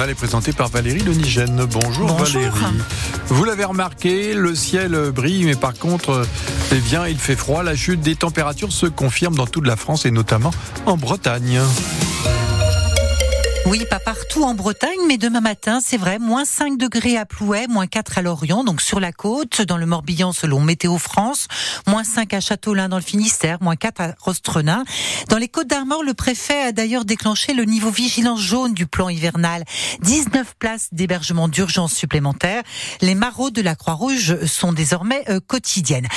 journal est présenté par Valérie Lenigène. Bonjour, Bonjour. Valérie. Vous l'avez remarqué, le ciel brille, mais par contre, eh bien, il fait froid. La chute des températures se confirme dans toute la France et notamment en Bretagne. Oui, pas partout en Bretagne, mais demain matin, c'est vrai, moins 5 degrés à Plouay, moins 4 à Lorient, donc sur la côte, dans le Morbihan selon Météo France, moins 5 à Châteaulin dans le Finistère, moins 4 à Rostrenin. Dans les Côtes d'Armor, le préfet a d'ailleurs déclenché le niveau vigilance jaune du plan hivernal. 19 places d'hébergement d'urgence supplémentaires. Les maraudes de la Croix-Rouge sont désormais euh, quotidiennes.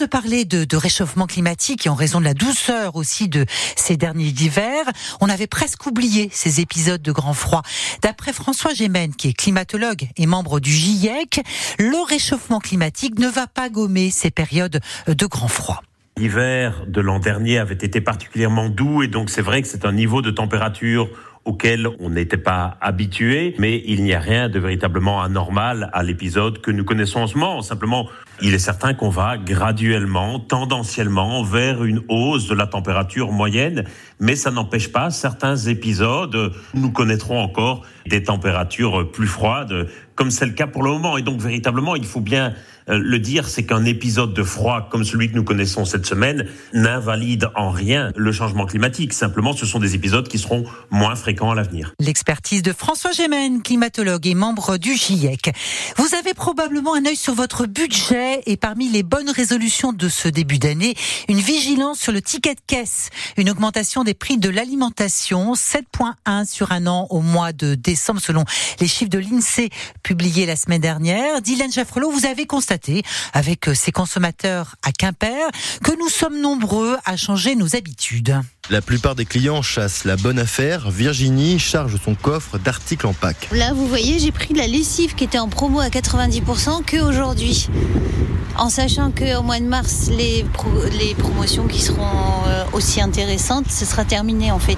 De parler de, réchauffement climatique et en raison de la douceur aussi de ces derniers hivers, on avait presque oublié ces épisodes de grand froid. D'après François Gémen, qui est climatologue et membre du GIEC, le réchauffement climatique ne va pas gommer ces périodes de grand froid. L'hiver de l'an dernier avait été particulièrement doux et donc c'est vrai que c'est un niveau de température auquel on n'était pas habitué, mais il n'y a rien de véritablement anormal à l'épisode que nous connaissons en ce moment. Simplement, il est certain qu'on va graduellement, tendanciellement, vers une hausse de la température moyenne, mais ça n'empêche pas certains épisodes, nous connaîtrons encore des températures plus froides, comme c'est le cas pour le moment. Et donc, véritablement, il faut bien euh, le dire, c'est qu'un épisode de froid comme celui que nous connaissons cette semaine n'invalide en rien le changement climatique. Simplement, ce sont des épisodes qui seront moins fréquents à l'avenir. L'expertise de François Gémen, climatologue et membre du GIEC. Vous avez probablement un œil sur votre budget et parmi les bonnes résolutions de ce début d'année, une vigilance sur le ticket de caisse, une augmentation des prix de l'alimentation, 7,1 sur un an au mois de décembre selon les chiffres de l'INSEE publiés la semaine dernière. Dylan Jaffrelot, vous avez constaté avec ces consommateurs à Quimper que nous sommes nombreux à changer nos habitudes. La plupart des clients chassent la bonne affaire. Virginie charge son coffre d'articles en pack. Là, vous voyez, j'ai pris la lessive qui était en promo à 90% que aujourd'hui. En sachant qu'au mois de mars, les, pro les promotions qui seront euh, aussi intéressantes, ce sera terminé en fait.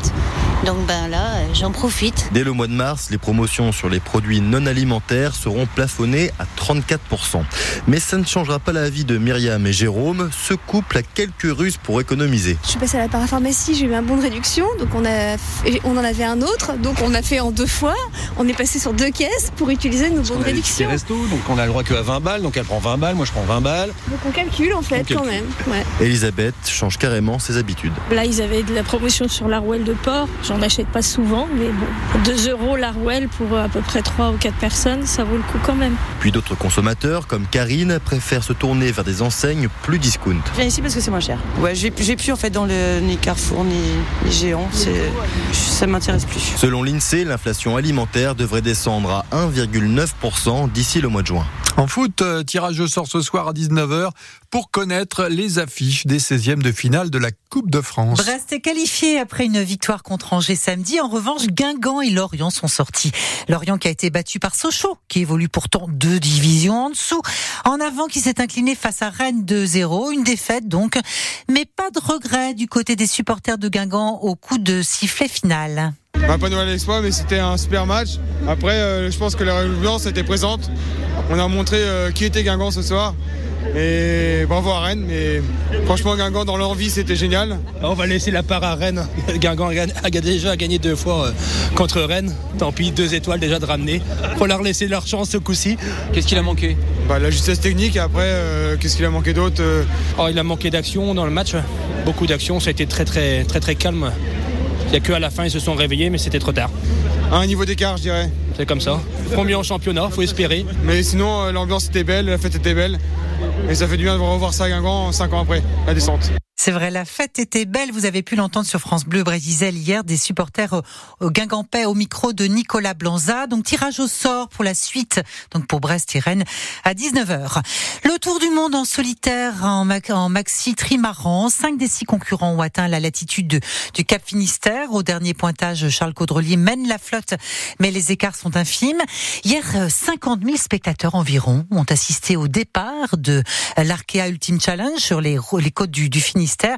Donc ben là, j'en profite. Dès le mois de mars, les promotions sur les produits non alimentaires seront plafonnées à 34%. Mais ça ne changera pas la vie de Myriam et Jérôme. Ce couple a quelques ruses pour économiser. Je suis passée à la parapharmacie, j'ai eu un bon de réduction, donc on, a, on en avait un autre, donc on a fait en deux fois. On est passé sur deux caisses pour utiliser nos bons de réduction. Resto, donc on a le droit qu'à 20 balles, donc elle prend 20 balles, moi je prends 20 balles. Donc on calcule en fait quand même. Ouais. Elisabeth change carrément ses habitudes. Là, ils avaient de la promotion sur l'Arwell de porc. J'en achète pas souvent, mais bon, 2 euros l'Arwell pour à peu près 3 ou 4 personnes, ça vaut le coup quand même. Puis d'autres consommateurs, comme Karine, préfèrent se tourner vers des enseignes plus discount. Je viens ici parce que c'est moins cher. Ouais, j'ai plus en fait dans le ni Carrefour ni, ni Géant. Ça m'intéresse plus. Selon l'INSEE, l'inflation alimentaire devrait descendre à 1,9% d'ici le mois de juin. En foot, euh, tirage au sort ce soir à 19h pour connaître les affiches des 16e de finale de la Coupe de France. Brest est qualifié après une victoire contre Angers samedi. En revanche, Guingamp et Lorient sont sortis. Lorient qui a été battu par Sochaux, qui évolue pourtant deux divisions en dessous. En avant, qui s'est incliné face à Rennes 2-0. Une défaite donc. Mais pas de regret du côté des supporters de Guingamp au coup de sifflet final. Un pas nouvel exploit, mais c'était un super match. Après, euh, je pense que la ambiance était présente. On a montré euh, qui était Guingamp ce soir. Et bravo à Rennes, mais franchement Guingamp dans l'envie c'était génial. On va laisser la part à Rennes. Guingamp a déjà gagné deux fois euh, contre Rennes. Tant pis, deux étoiles déjà de ramener. Faut leur laisser leur chance ce coup-ci. Qu'est-ce qu'il a manqué? Bah, La justesse technique et après euh, qu'est-ce qu'il a manqué d'autre euh... oh, Il a manqué d'action dans le match. Beaucoup d'action, ça a été très très très très calme. Il n'y a qu'à la fin ils se sont réveillés mais c'était trop tard. À un niveau d'écart je dirais. C'est comme ça. Premier en championnat, faut espérer. Mais sinon l'ambiance était belle, la fête était belle. Et ça fait du bien de revoir ça à Guingamp 5 ans après, la descente. C'est vrai, la fête était belle. Vous avez pu l'entendre sur France Bleu Brésil hier, des supporters au Guingampais au micro de Nicolas Blanza. Donc tirage au sort pour la suite, donc pour Brest et à 19h. Le tour du monde en solitaire en, maxi trimaran. Cinq des six concurrents ont atteint la latitude de, du Cap Finistère. Au dernier pointage, Charles Caudrelier mène la flotte, mais les écarts sont infimes. Hier, 50 000 spectateurs environ ont assisté au départ de l'Arkea Ultimate Challenge sur les, les côtes du, du Finistère.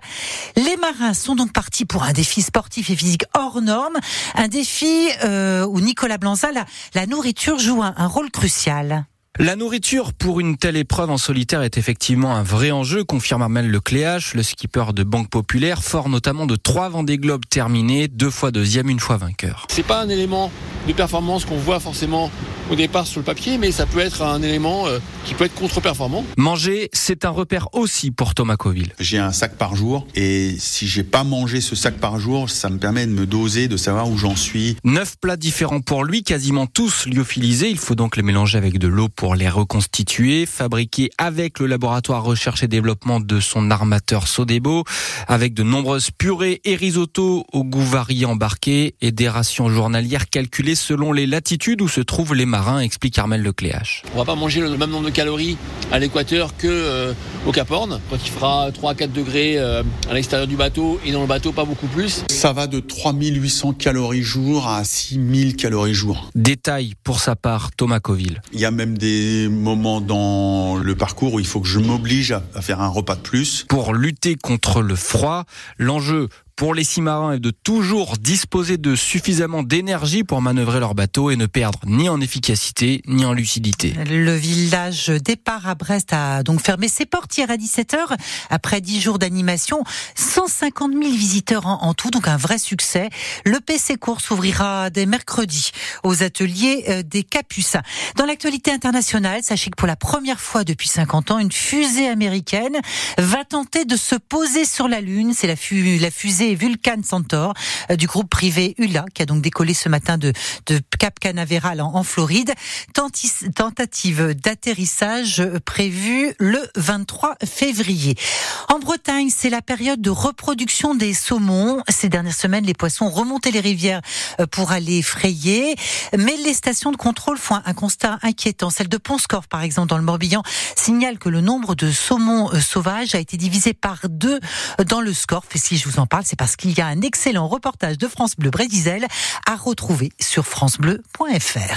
Les marins sont donc partis pour un défi sportif et physique hors norme, un défi euh, où Nicolas Blanza, la, la nourriture joue un, un rôle crucial. La nourriture pour une telle épreuve en solitaire est effectivement un vrai enjeu, confirme Armel Lecléache, le skipper de Banque Populaire, fort notamment de trois Vendée Globes terminés, deux fois deuxième, une fois vainqueur. C'est pas un élément de performance qu'on voit forcément au départ sur le papier, mais ça peut être un élément euh, qui peut être contre-performant. Manger, c'est un repère aussi pour Thomas Coville. J'ai un sac par jour et si j'ai pas mangé ce sac par jour, ça me permet de me doser, de savoir où j'en suis. Neuf plats différents pour lui, quasiment tous lyophilisés. Il faut donc les mélanger avec de l'eau pour les reconstituer, fabriqués avec le laboratoire recherche et développement de son armateur Sodebo, avec de nombreuses purées et risottos au goût varié embarqué et des rations journalières calculées selon les latitudes où se trouvent les marins, explique Armel Lecléache. On va pas manger le même nombre de calories à l'équateur que euh, au Cap Horn, quand il fera 3 à 4 degrés euh, à l'extérieur du bateau et dans le bateau pas beaucoup plus. Ça va de 3800 calories jour à 6000 calories jour. Détail pour sa part Thomas Coville. Il y a même des moments dans le parcours où il faut que je m'oblige à faire un repas de plus. Pour lutter contre le froid, l'enjeu pour les six marins est de toujours disposer de suffisamment d'énergie pour manœuvrer leur bateau et ne perdre ni en efficacité ni en lucidité. Le village départ à Brest a donc fermé ses portes hier à 17h. Après 10 jours d'animation, 150 000 visiteurs en, tout, donc un vrai succès. Le PC Cours s'ouvrira dès mercredi aux ateliers euh, des Capucins. Dans l'actualité internationale, sachez que pour la première fois depuis 50 ans, une fusée américaine va tenter de se poser sur la Lune. C'est la fusée Vulcan Centaur euh, du groupe privé ULA qui a donc décollé ce matin de, Cap Canaveral en, Floride. tentative d'atterrissage prévue le 23 février. En Bretagne, c'est la période de reproduction des saumons. Ces dernières semaines, les poissons remontaient les rivières euh, pour aller frayer, mais les stations de contrôle font un constat inquiétant. Celle de Ponscorf, par exemple, dans le Morbihan, signale que le nombre de saumons euh, sauvages a été divisé par deux dans le Scorf. Si je vous en parle, c'est parce qu'il y a un excellent reportage de France Bleu Brésil à retrouver sur francebleu.fr.